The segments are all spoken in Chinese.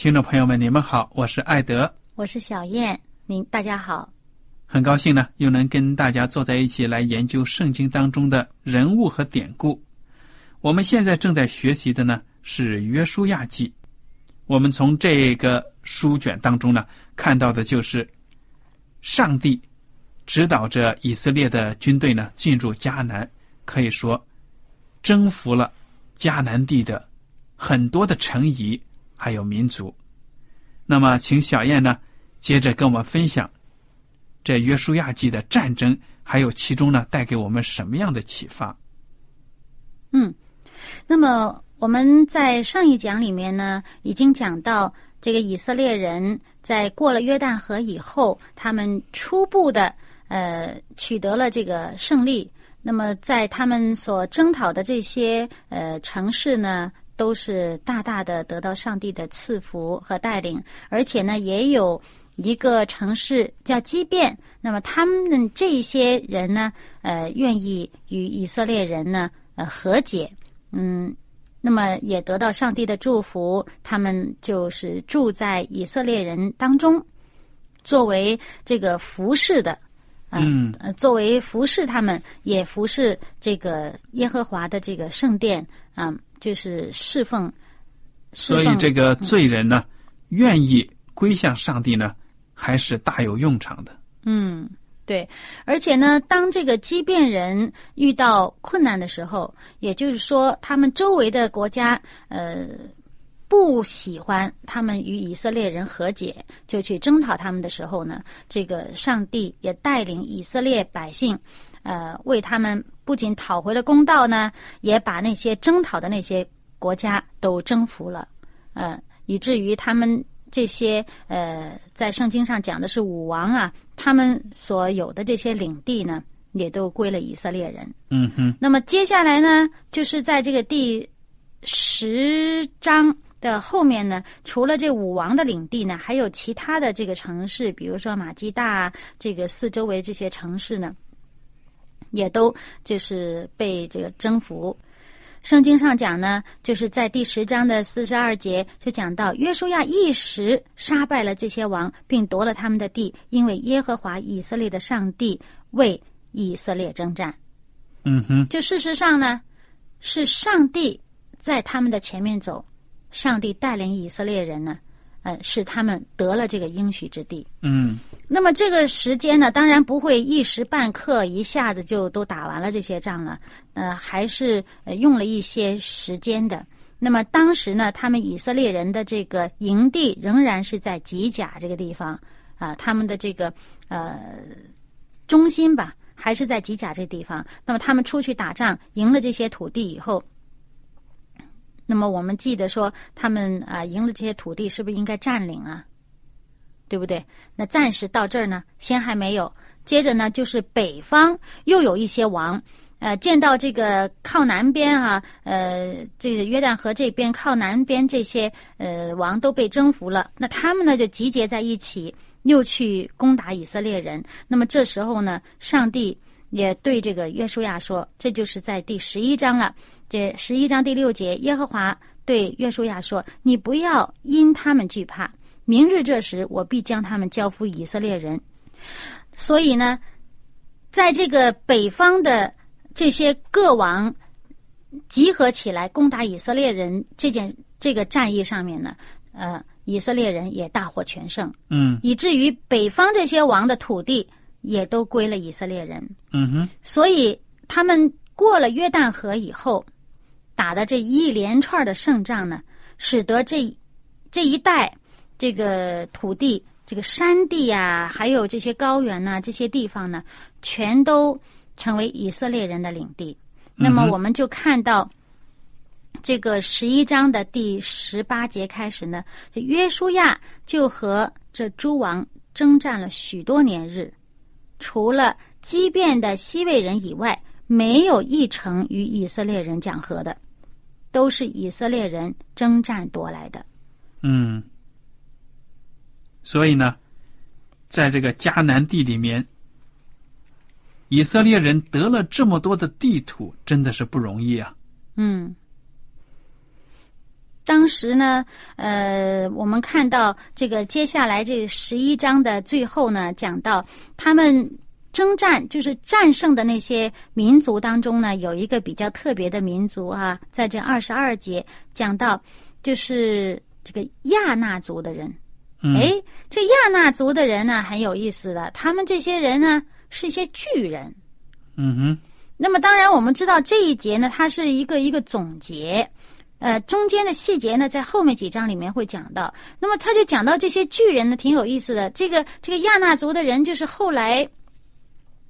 听众朋友们，你们好，我是艾德，我是小燕，您大家好，很高兴呢，又能跟大家坐在一起来研究圣经当中的人物和典故。我们现在正在学习的呢是《约书亚记》，我们从这个书卷当中呢看到的就是上帝指导着以色列的军队呢进入迦南，可以说征服了迦南地的很多的城邑。还有民族，那么，请小燕呢，接着跟我们分享这约书亚记的战争，还有其中呢，带给我们什么样的启发？嗯，那么我们在上一讲里面呢，已经讲到这个以色列人在过了约旦河以后，他们初步的呃取得了这个胜利。那么，在他们所征讨的这些呃城市呢？都是大大的得到上帝的赐福和带领，而且呢，也有一个城市叫基变。那么他们这些人呢，呃，愿意与以色列人呢，呃，和解。嗯，那么也得到上帝的祝福，他们就是住在以色列人当中，作为这个服侍的，嗯，作为服侍他们，也服侍这个耶和华的这个圣殿，啊。就是侍奉，所以这个罪人呢，愿意归向上帝呢，还是大有用场的。嗯，对，而且呢，当这个畸变人遇到困难的时候，也就是说，他们周围的国家呃不喜欢他们与以色列人和解，就去征讨他们的时候呢，这个上帝也带领以色列百姓。呃，为他们不仅讨回了公道呢，也把那些征讨的那些国家都征服了，呃，以至于他们这些呃，在圣经上讲的是武王啊，他们所有的这些领地呢，也都归了以色列人。嗯哼。那么接下来呢，就是在这个第十章的后面呢，除了这武王的领地呢，还有其他的这个城市，比如说马基大这个四周围这些城市呢。也都就是被这个征服。圣经上讲呢，就是在第十章的四十二节就讲到，约书亚一时杀败了这些王，并夺了他们的地，因为耶和华以色列的上帝为以色列征战。嗯哼，就事实上呢，是上帝在他们的前面走，上帝带领以色列人呢。呃，使他们得了这个应许之地。嗯，那么这个时间呢，当然不会一时半刻一下子就都打完了这些仗了。呃，还是用了一些时间的。那么当时呢，他们以色列人的这个营地仍然是在吉甲这个地方啊，他们的这个呃中心吧，还是在吉甲这地方。那么他们出去打仗，赢了这些土地以后。那么我们记得说，他们啊赢了这些土地，是不是应该占领啊？对不对？那暂时到这儿呢，先还没有。接着呢就是北方又有一些王。呃，见到这个靠南边啊，呃，这个约旦河这边靠南边这些呃王都被征服了，那他们呢就集结在一起，又去攻打以色列人。那么这时候呢，上帝也对这个约书亚说，这就是在第十一章了。这十一章第六节，耶和华对约书亚说：“你不要因他们惧怕，明日这时我必将他们交付以色列人。”所以呢，在这个北方的。这些各王集合起来攻打以色列人这件这个战役上面呢，呃，以色列人也大获全胜，嗯，以至于北方这些王的土地也都归了以色列人，嗯哼，所以他们过了约旦河以后，打的这一连串的胜仗呢，使得这这一带这个土地、这个山地呀，还有这些高原呐，这些地方呢，全都。成为以色列人的领地，那么我们就看到这个十一章的第十八节开始呢，约书亚就和这诸王征战了许多年日，除了畸变的西魏人以外，没有一城与以色列人讲和的，都是以色列人征战夺来的。嗯，所以呢，在这个迦南地里面。以色列人得了这么多的地土，真的是不容易啊。嗯，当时呢，呃，我们看到这个接下来这十一章的最后呢，讲到他们征战，就是战胜的那些民族当中呢，有一个比较特别的民族啊，在这二十二节讲到，就是这个亚纳族的人。哎，这亚纳族的人呢，很有意思的，他们这些人呢。是一些巨人，嗯哼。那么当然，我们知道这一节呢，它是一个一个总结，呃，中间的细节呢，在后面几章里面会讲到。那么他就讲到这些巨人呢，挺有意思的。这个这个亚纳族的人，就是后来。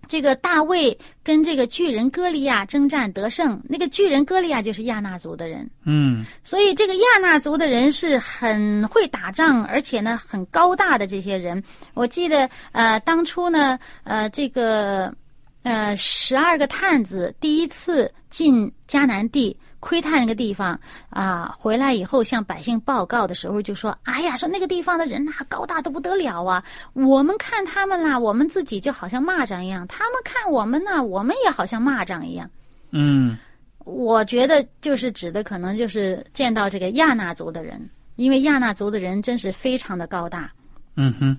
这个大卫跟这个巨人歌利亚征战得胜，那个巨人歌利亚就是亚纳族的人。嗯，所以这个亚纳族的人是很会打仗，而且呢很高大的这些人。我记得呃，当初呢呃这个呃十二个探子第一次进迦南地。窥探那个地方啊，回来以后向百姓报告的时候就说：“哎呀，说那个地方的人呐，高大的不得了啊！我们看他们啦，我们自己就好像蚂蚱一样；他们看我们呢，我们也好像蚂蚱一样。”嗯，我觉得就是指的可能就是见到这个亚纳族的人，因为亚纳族的人真是非常的高大。嗯哼。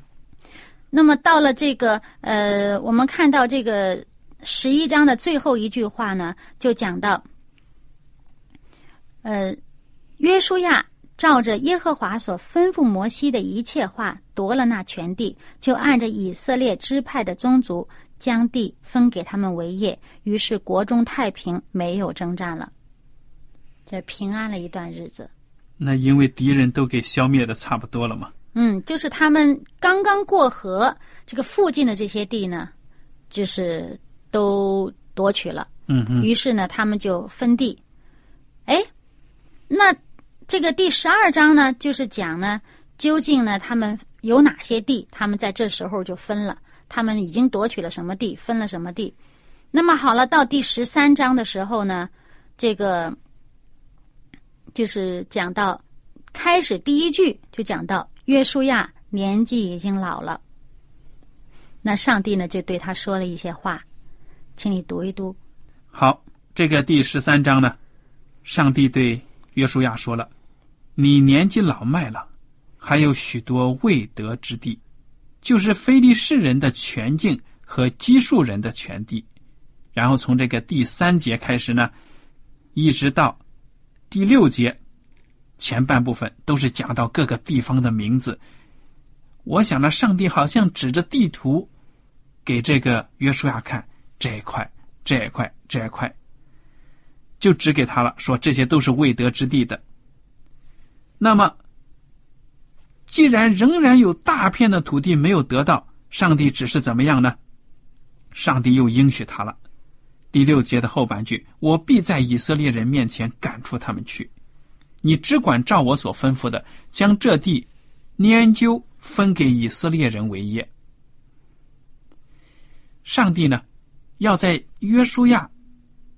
那么到了这个呃，我们看到这个十一章的最后一句话呢，就讲到。呃，约书亚照着耶和华所吩咐摩西的一切话夺了那全地，就按着以色列支派的宗族将地分给他们为业。于是国中太平，没有征战了，这平安了一段日子。那因为敌人都给消灭的差不多了嘛。嗯，就是他们刚刚过河，这个附近的这些地呢，就是都夺取了。嗯嗯。于是呢，他们就分地。哎。那这个第十二章呢，就是讲呢，究竟呢他们有哪些地？他们在这时候就分了，他们已经夺取了什么地，分了什么地。那么好了，到第十三章的时候呢，这个就是讲到开始第一句就讲到约书亚年纪已经老了，那上帝呢就对他说了一些话，请你读一读。好，这个第十三章呢，上帝对。约书亚说了：“你年纪老迈了，还有许多未得之地，就是非利士人的全境和基数人的全地。然后从这个第三节开始呢，一直到第六节前半部分，都是讲到各个地方的名字。我想呢，上帝好像指着地图给这个约书亚看这一块、这一块、这一块。”就指给他了，说这些都是未得之地的。那么，既然仍然有大片的土地没有得到，上帝只是怎么样呢？上帝又应许他了。第六节的后半句：“我必在以色列人面前赶出他们去，你只管照我所吩咐的，将这地研究分给以色列人为业。”上帝呢，要在约书亚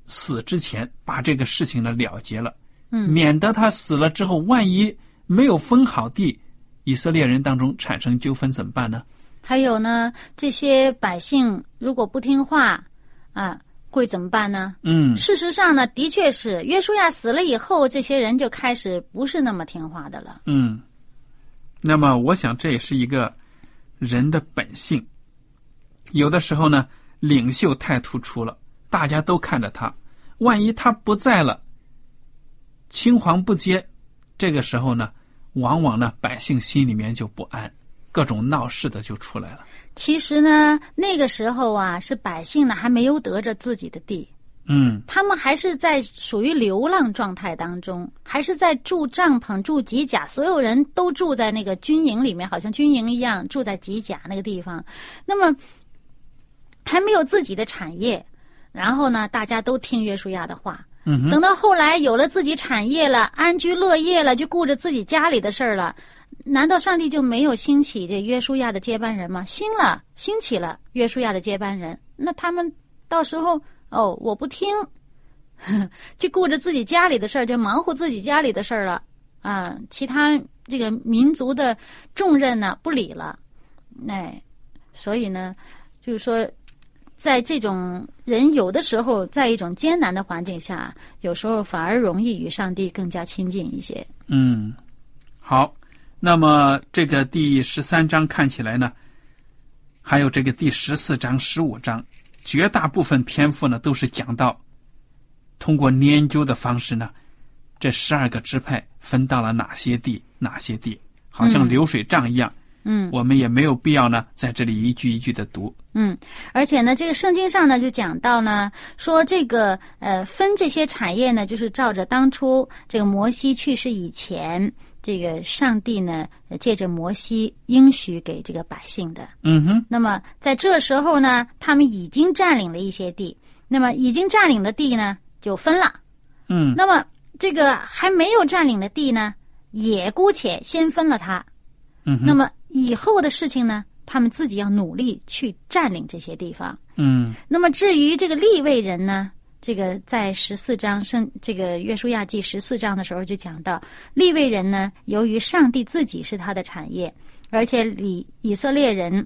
死之前把这个事情呢了结了，嗯免得他死了之后，万一没有分好地，以色列人当中产生纠纷怎么办呢？还有呢，这些百姓如果不听话啊，会怎么办呢？嗯事实上呢，的确是约书亚死了以后，这些人就开始不是那么听话的了。嗯，那么我想这也是一个人的本性。有的时候呢，领袖太突出了，大家都看着他，万一他不在了，青黄不接，这个时候呢，往往呢百姓心里面就不安，各种闹事的就出来了。其实呢，那个时候啊，是百姓呢还没有得着自己的地，嗯他们还是在属于流浪状态当中，还是在住帐篷、住机甲，所有人都住在那个军营里面，好像军营一样住在机甲那个地方。那么还没有自己的产业，然后呢，大家都听约书亚的话。嗯等到后来有了自己产业了，安居乐业了，就顾着自己家里的事儿了。难道上帝就没有兴起这约书亚的接班人吗？兴了，兴起了约书亚的接班人。那他们到时候哦，我不听，就顾着自己家里的事儿，就忙活自己家里的事儿了啊。其他这个民族的重任呢，不理了。哎，所以呢，就是说，在这种人有的时候，在一种艰难的环境下，有时候反而容易与上帝更加亲近一些。嗯，好。那么这个第十三章看起来呢，还有这个第十四章、十五章，绝大部分篇幅呢都是讲到通过研究的方式呢，这十二个支派分到了哪些地、哪些地，好像嗯流水账一样。嗯我们也没有必要呢在这里一句一句的读。嗯，而且呢，这个圣经上呢就讲到呢，说这个呃分这些产业呢，就是照着当初这个摩西去世以前，这个上帝呢呃借着摩西应许给这个百姓的。嗯哼，那么在这时候呢，他们已经占领了一些地，那么已经占领的地呢就分了。嗯那么这个还没有占领的地呢，也姑且先分了它。嗯哼，那么以后的事情呢，他们自己要努力去占领这些地方。嗯那么至于这个立位人呢，这个在十四章圣这个约书亚记十四章的时候就讲到，立位人呢，由于上帝自己是他的产业，而且以以色列人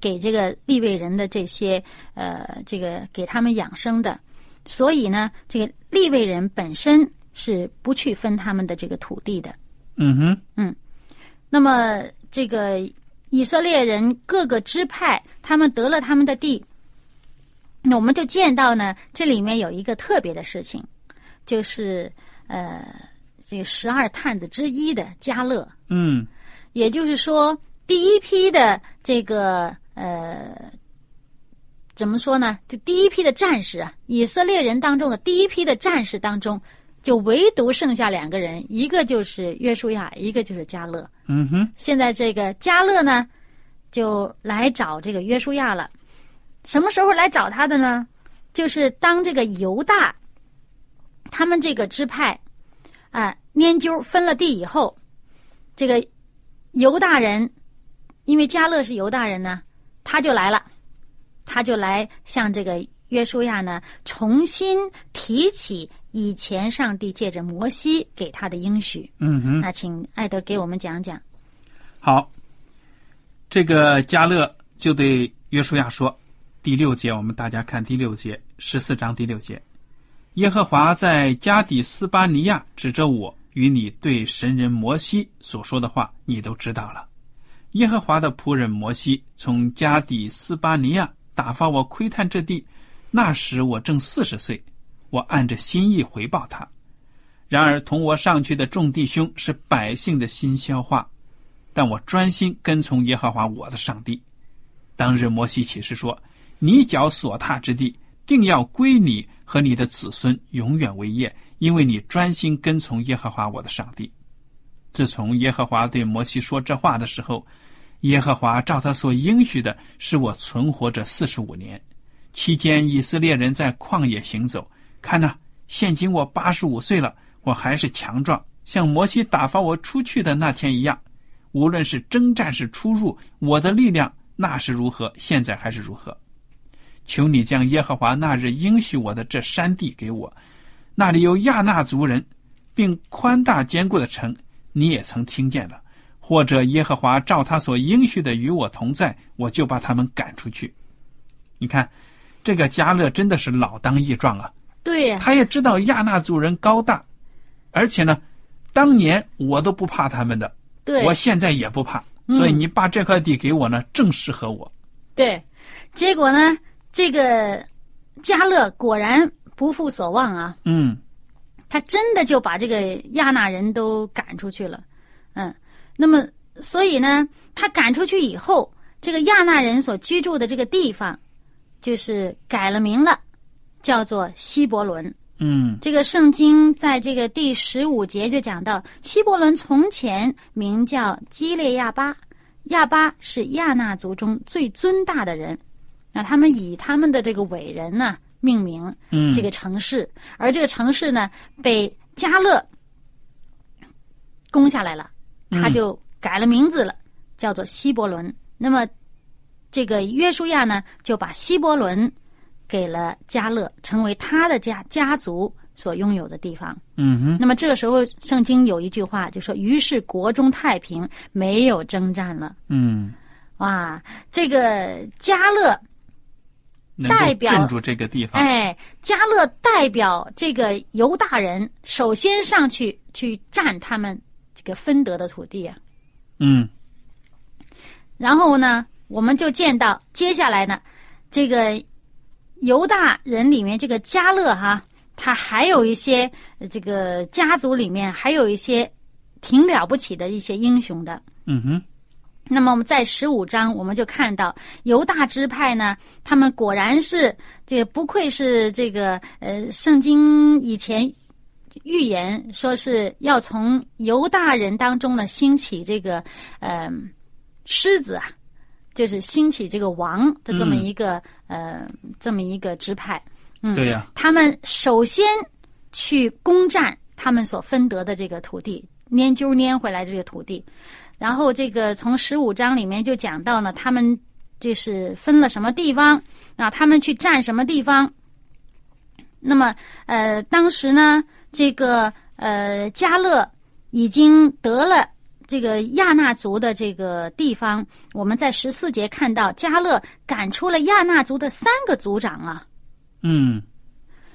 给这个立位人的这些呃这个给他们养生的，所以呢，这个立位人本身是不去分他们的这个土地的。嗯哼，嗯那么这个以色列人各个支派，他们得了他们的地，那我们就见到呢，这里面有一个特别的事情，就是呃，这个十二探子之一的加勒，嗯也就是说，第一批的这个呃，怎么说呢？就第一批的战士啊，以色列人当中的第一批的战士当中，就唯独剩下两个人，一个就是约书亚，一个就是加勒。嗯哼，现在这个加勒呢，就来找这个约书亚了。什么时候来找他的呢？就是当这个犹大他们这个支派啊研究分了地以后，这个犹大人，因为加勒是犹大人呢，他就来了，他就来向这个约书亚呢重新提起以前上帝借着摩西给他的应许。嗯哼。那请艾德给我们讲讲。好，这个加勒就对约书亚说：“第六节，我们大家看第六节，十四章第六节，耶和华在加底斯巴尼亚指着我与你对神人摩西所说的话，你都知道了。耶和华的仆人摩西从加底斯巴尼亚打发我窥探这地，那时我正四十岁，我按着心意回报他。然而同我上去的众弟兄是百姓的心消化。”但我专心跟从耶和华我的上帝。当日摩西启示说：“你脚所踏之地，定要归你和你的子孙永远为业，因为你专心跟从耶和华我的上帝。”自从耶和华对摩西说这话的时候，耶和华照他所应许的，使我存活着四十五年。期间，以色列人在旷野行走，看呐，现今我八十五岁了，我还是强壮，像摩西打发我出去的那天一样。无论是征战是出入，我的力量那是如何，现在还是如何。求你将耶和华那日应许我的这山地给我，那里有亚纳族人，并宽大坚固的城，你也曾听见了。或者耶和华照他所应许的与我同在，我就把他们赶出去。你看，这个加勒真的是老当益壮啊！对，他也知道亚纳族人高大，而且呢，当年我都不怕他们的，对，我现在也不怕。所以你把这块地给我呢，正适合我。对，结果呢，这个加勒果然不负所望啊。嗯，他真的就把这个亚纳人都赶出去了。嗯，那么所以呢，他赶出去以后，这个亚纳人所居住的这个地方，就是改了名了，叫做希伯伦。嗯，这个圣经在这个第十五节就讲到，希伯伦从前名叫基列亚巴，亚巴是亚纳族中最尊大的人，那他们以他们的这个伟人呢命名，嗯，这个城市，而这个城市呢被加勒攻下来了，他就改了名字了，叫做希伯伦。那么这个约书亚呢就把希伯伦。给了加勒，成为他的家家族所拥有的地方。嗯哼。那么这个时候，圣经有一句话就说：“于是国中太平，没有征战了。”嗯。哇，这个加勒代表镇住这个地方。哎，加勒代表这个犹大人，首先上去去占他们这个分得的土地啊。嗯。然后呢，我们就见到接下来呢，这个。犹大人里面，这个加勒哈，他还有一些这个家族里面还有一些挺了不起的一些英雄的。嗯哼。那么我们在十五章，我们就看到犹大支派呢，他们果然是这个不愧是这个呃，圣经以前预言说是要从犹大人当中呢兴起这个呃狮子啊。就是兴起这个王的这么一个呃这么一个支派，嗯，对呀，他们首先去攻占他们所分得的这个土地，拈阄拈回来这个土地，然后这个从十五章里面就讲到呢，他们这是分了什么地方啊？他们去占什么地方？那么呃，当时呢，这个呃加勒已经得了。这个亚纳族的这个地方，我们在十四节看到加勒赶出了亚纳族的三个族长啊。嗯。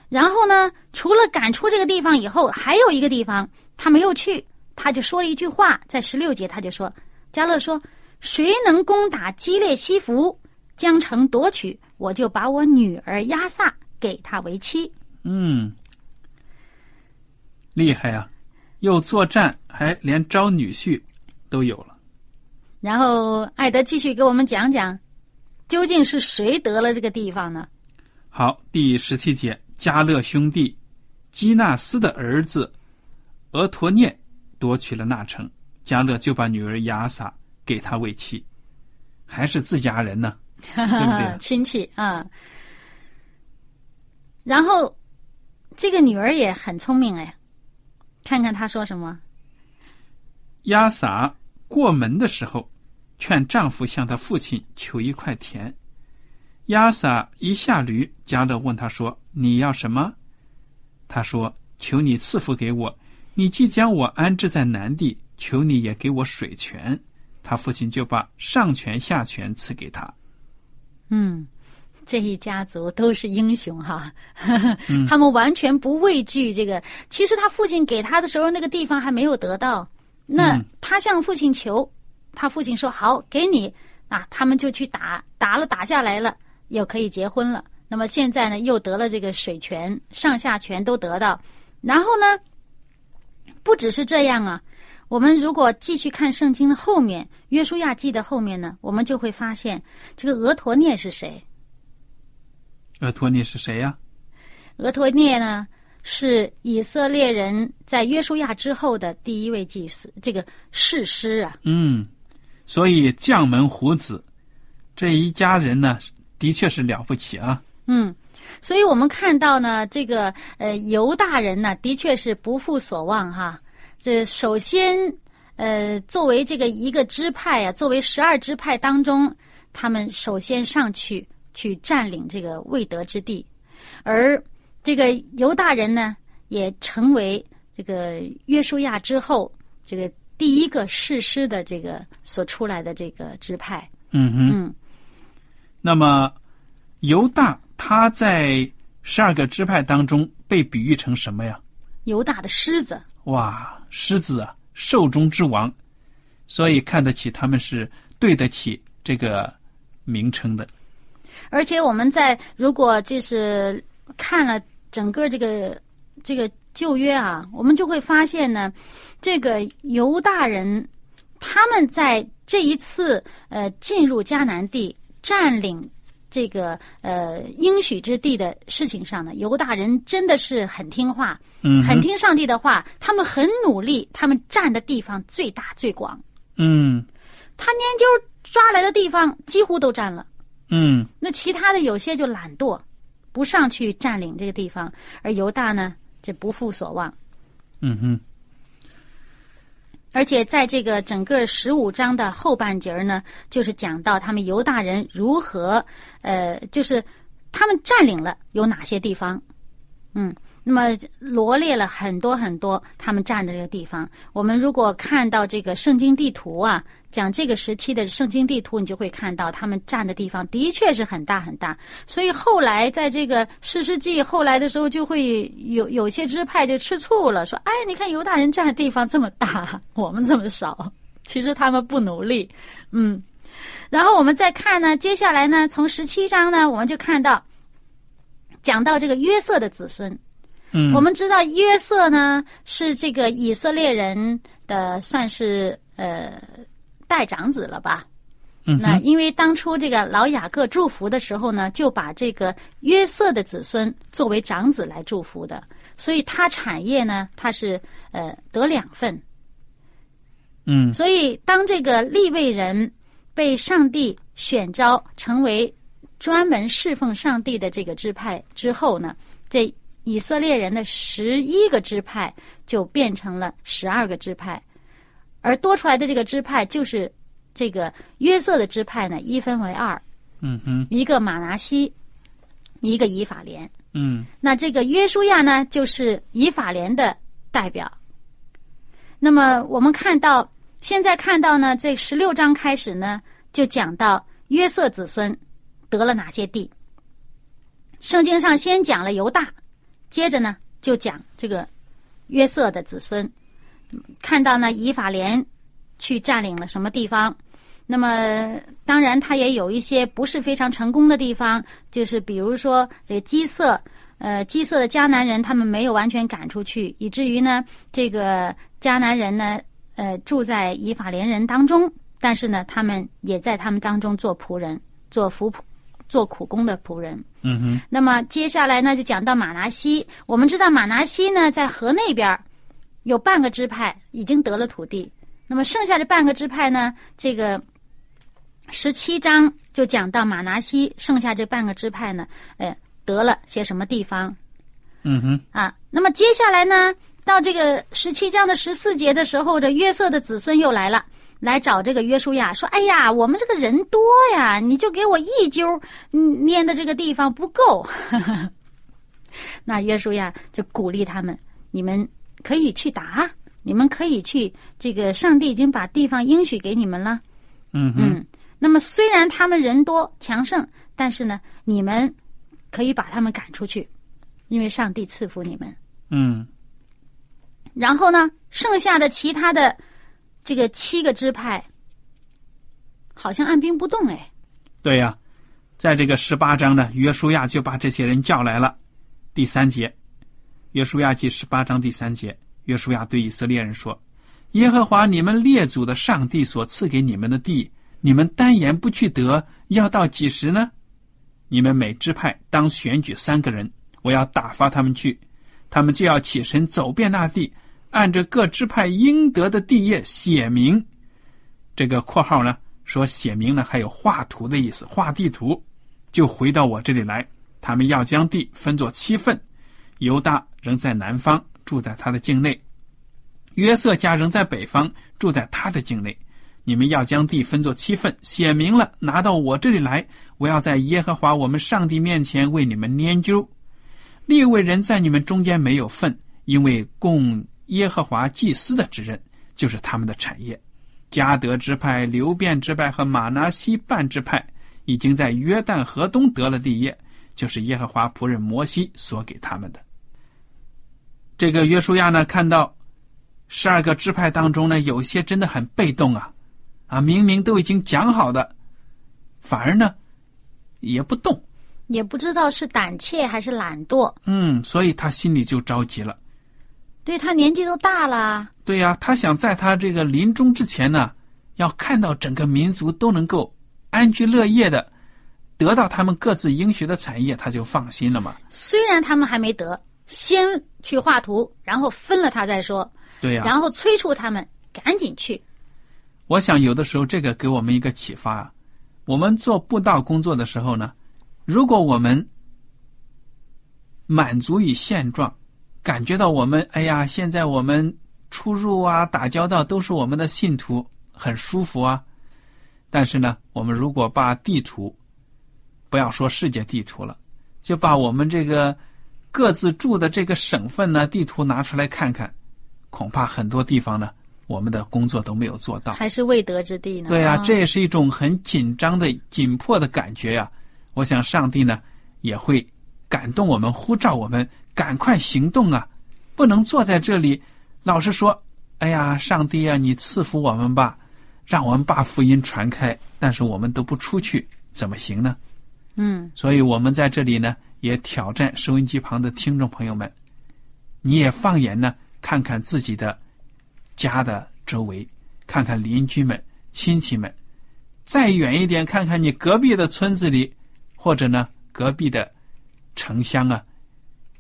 然后呢，除了赶出这个地方以后，还有一个地方他没有去，他就说了一句话，在十六节他就说：“加勒说，谁能攻打基列西弗，将城夺取，我就把我女儿亚萨给他为妻。”嗯，厉害啊。又作战，还连招女婿都有了。然后艾德继续给我们讲讲，究竟是谁得了这个地方呢？好，第十七节，加勒兄弟基纳斯的儿子俄陀涅夺取了那城，加勒就把女儿亚撒给他为妻，还是自家人呢，对不对？亲戚啊。然后这个女儿也很聪明哎。看看他说什么。亚撒过门的时候，劝丈夫向他父亲求一块田。亚撒一下驴，加勒问他说：“你要什么？”他说：“求你赐福给我。你既将我安置在南地，求你也给我水泉。”他父亲就把上泉下泉赐给他。嗯。这一家族都是英雄哈，他们完全不畏惧这个。其实他父亲给他的时候，那个地方还没有得到。那他向父亲求，他父亲说好给你啊，他们就去打，打了打下来了，又可以结婚了。那么现在呢，又得了这个水泉，上下泉都得到。然后呢，不只是这样啊，我们如果继续看圣经的后面，《约书亚记》的后面呢，我们就会发现这个俄陀涅是谁。俄托涅是谁呀？俄托涅呢，是以色列人在约书亚之后的第一位祭司，这个士师啊。嗯，所以将门虎子这一家人呢，的确是了不起啊。嗯，所以我们看到呢，这个呃犹大人呢，的确是不负所望哈。这首先，呃，作为这个一个支派啊，作为十二支派当中，他们首先上去。去占领这个未得之地，而这个犹大人呢，也成为这个约书亚之后这个第一个誓师的这个所出来的这个支派。嗯哼。嗯，那么犹大他在十二个支派当中被比喻成什么呀？犹大的狮子。哇，狮子啊，兽中之王，所以看得起他们是对得起这个名称的。而且我们在如果就是看了整个这个这个旧约啊，我们就会发现呢，这个犹大人他们在这一次呃进入迦南地占领这个呃应许之地的事情上呢，犹大人真的是很听话，嗯，很听上帝的话，他们很努力，他们占的地方最大最广，嗯。他研究抓来的地方几乎都占了。嗯那其他的有些就懒惰，不上去占领这个地方，而犹大呢，这不负所望。嗯哼，而且在这个整个十五章的后半截儿呢，就是讲到他们犹大人如何，呃，就是他们占领了有哪些地方，嗯，那么罗列了很多很多他们占的这个地方。我们如果看到这个圣经地图啊，讲这个时期的圣经地图，你就会看到他们占的地方的确是很大很大。所以后来在这个士师记后来的时候，就会有有些支派就吃醋了，说：“哎，你看犹大人占的地方这么大，我们这么少。”其实他们不努力，嗯。然后我们再看呢，接下来呢，从十七章呢，我们就看到讲到这个约瑟的子孙。嗯，我们知道约瑟呢是这个以色列人的算是呃代长子了吧？嗯那因为当初这个老雅各祝福的时候呢，就把这个约瑟的子孙作为长子来祝福的，所以他产业呢，他是呃得两份。嗯所以当这个立位人被上帝选召成为专门侍奉上帝的这个支派之后呢，这以色列人的十一个支派就变成了十二个支派，而多出来的这个支派就是这个约瑟的支派呢，一分为二，嗯哼一个马拿西，一个以法莲。嗯那这个约书亚呢，就是以法莲的代表。那么我们看到，现在看到呢，这十六章开始呢，就讲到约瑟子孙得了哪些地。圣经上先讲了犹大，接着呢就讲这个约瑟的子孙。看到呢，以法莲去占领了什么地方？那么，当然，他也有一些不是非常成功的地方，就是比如说这个基色，呃，基色的迦南人他们没有完全赶出去，以至于呢，这个迦南人呢，呃，住在以法莲人当中，但是呢，他们也在他们当中做仆人，做服仆，做苦工的仆人。嗯哼那么接下来呢，就讲到马拿西。我们知道马拿西呢，在河那边儿有半个支派已经得了土地，那么剩下的半个支派呢，这个十七章就讲到马拿西剩下这半个支派呢，呃，得了些什么地方嗯哼啊？那么接下来呢，到这个十七章的十四节的时候，这约瑟的子孙又来了。来找这个约书亚说：“哎呀，我们这个人多呀，你就给我一揪，嗯捏的这个地方不够。”那约书亚就鼓励他们：“你们可以去打，你们可以去，这个上帝已经把地方应许给你们了。嗯嗯，那么虽然他们人多强盛，但是呢，你们可以把他们赶出去，因为上帝赐福你们。嗯然后呢，剩下的其他的这个七个支派，好像按兵不动哎。对呀、在这个十八章呢，约书亚就把这些人叫来了。第三节，约书亚记十八章第三节，约书亚对以色列人说：“耶和华你们列祖的上帝所赐给你们的地，你们单言不去得，要到几时呢？你们每支派当选举三个人，我要打发他们去，他们就要起身走遍那地，按着各支派应得的地业写明。这个括号呢，说写明呢还有画图的意思，画地图，就回到我这里来。他们要将地分作七份，犹大仍在南方，住在他的境内；约瑟家仍在北方，住在他的境内。你们要将地分作七份，写明了拿到我这里来。我要在耶和华我们上帝面前为你们研究。列位人在你们中间没有份，因为供耶和华祭司的职任就是他们的产业。加德支派、流变支派和马拿西半支派已经在约旦河东得了地业，就是耶和华仆人摩西所给他们的。这个约书亚呢，看到十二个支派当中呢，有些真的很被动啊，啊，明明都已经讲好的，反而呢也不动，也不知道是胆怯还是懒惰。嗯，所以他心里就着急了。对他年纪都大了，对呀，他想在他这个临终之前呢，要看到整个民族都能够安居乐业的，得到他们各自应许的产业，他就放心了嘛。虽然他们还没得，先去画图，然后分了他再说。对呀，然后催促他们赶紧去。我想有的时候这个给我们一个启发啊，我们做布道工作的时候呢，如果我们满足于现状。感觉到我们，哎呀，现在我们出入啊、打交道都是我们的信徒，很舒服啊。但是呢，我们如果把地图，不要说世界地图了，就把我们这个各自住的这个省份呢地图拿出来看看，恐怕很多地方呢，我们的工作都没有做到，还是未得之地呢。对呀，这也是一种很紧张的、紧迫的感觉呀。我想上帝呢也会感动我们，呼召我们。赶快行动啊！不能坐在这里，老是说：“哎呀，上帝啊，你赐福我们吧，让我们把福音传开。”但是我们都不出去，怎么行呢？嗯，所以我们在这里呢，也挑战收音机旁的听众朋友们，你也放眼呢，看看自己的家的周围，看看邻居们、亲戚们，再远一点，看看你隔壁的村子里，或者呢，隔壁的城乡啊。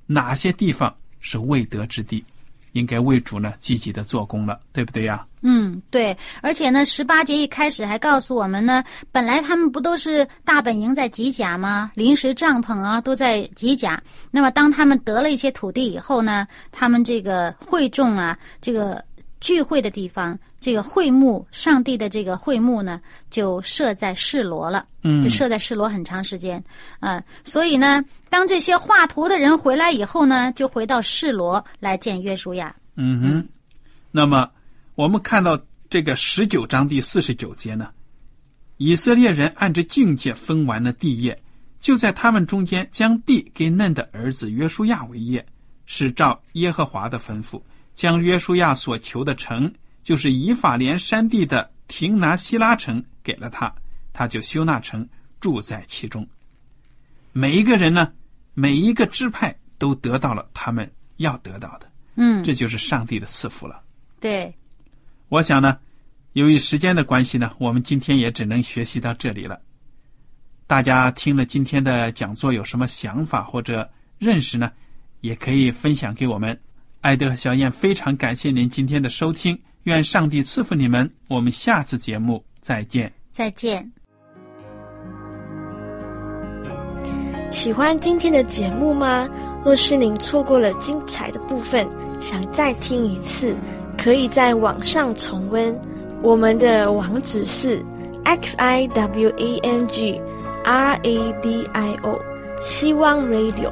哪些地方是未得之地，应该为主呢积极的做工了，对不对呀？嗯，对。而且呢，十八节一开始还告诉我们呢，本来他们不都是大本营在吉甲吗？临时帐篷啊都在吉甲。那么当他们得了一些土地以后呢，他们这个会众啊，这个聚会的地方。这个会幕，上帝的这个会幕呢，就设在示罗了，嗯，就设在示罗很长时间，啊，所以呢，当这些画图的人回来以后呢，就回到示罗来见约书亚。嗯哼，那么我们看到这个十九章第四十九节呢，以色列人按着境界分完了地业，就在他们中间将地给嫩的儿子约书亚为业，是照耶和华的吩咐，将约书亚所求的城。就是以法莲山地的亭拿希拉城给了他，他就修那城，住在其中。每一个人呢，每一个支派都得到了他们要得到的。嗯，这就是上帝的赐福了。对，我想呢，由于时间的关系呢，我们今天也只能学习到这里了。大家听了今天的讲座有什么想法或者认识呢？也可以分享给我们。艾德和小燕非常感谢您今天的收听。愿上帝赐福你们，我们下次节目再见。再见。喜欢今天的节目吗？若是您错过了精彩的部分，想再听一次，可以在网上重温。我们的网址是 x i w a n g r a d i o，希望 Radio，